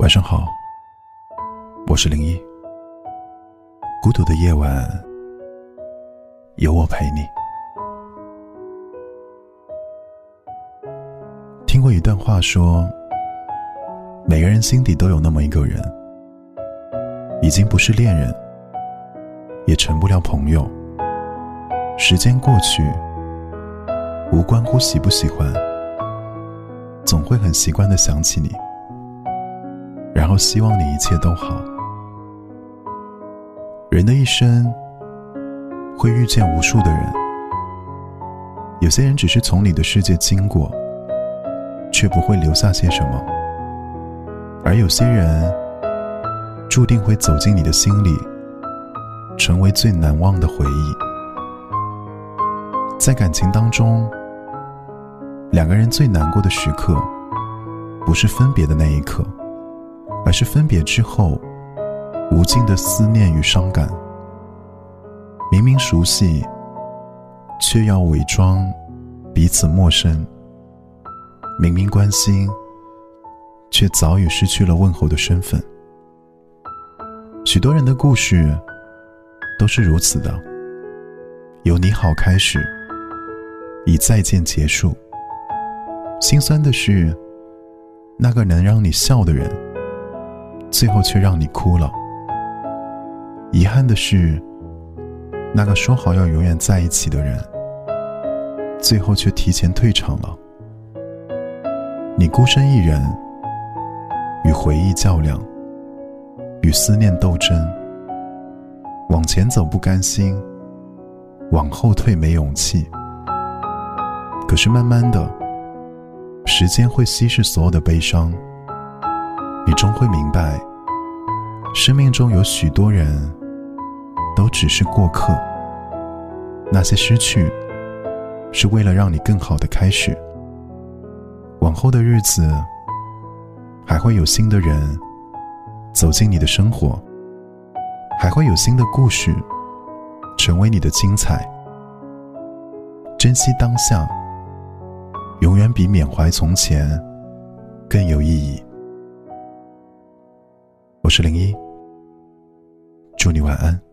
晚上好，我是零一。孤独的夜晚，有我陪你。听过一段话，说每个人心底都有那么一个人，已经不是恋人，也成不了朋友。时间过去，无关乎喜不喜欢，总会很习惯的想起你。然后希望你一切都好。人的一生会遇见无数的人，有些人只是从你的世界经过，却不会留下些什么；而有些人注定会走进你的心里，成为最难忘的回忆。在感情当中，两个人最难过的时刻，不是分别的那一刻。而是分别之后，无尽的思念与伤感。明明熟悉，却要伪装彼此陌生；明明关心，却早已失去了问候的身份。许多人的故事都是如此的：由你好开始，以再见结束。心酸的是，那个能让你笑的人。最后却让你哭了。遗憾的是，那个说好要永远在一起的人，最后却提前退场了。你孤身一人，与回忆较量，与思念斗争。往前走不甘心，往后退没勇气。可是慢慢的，时间会稀释所有的悲伤。你终会明白，生命中有许多人都只是过客。那些失去，是为了让你更好的开始。往后的日子，还会有新的人走进你的生活，还会有新的故事成为你的精彩。珍惜当下，永远比缅怀从前更有意义。我是零一，祝你晚安。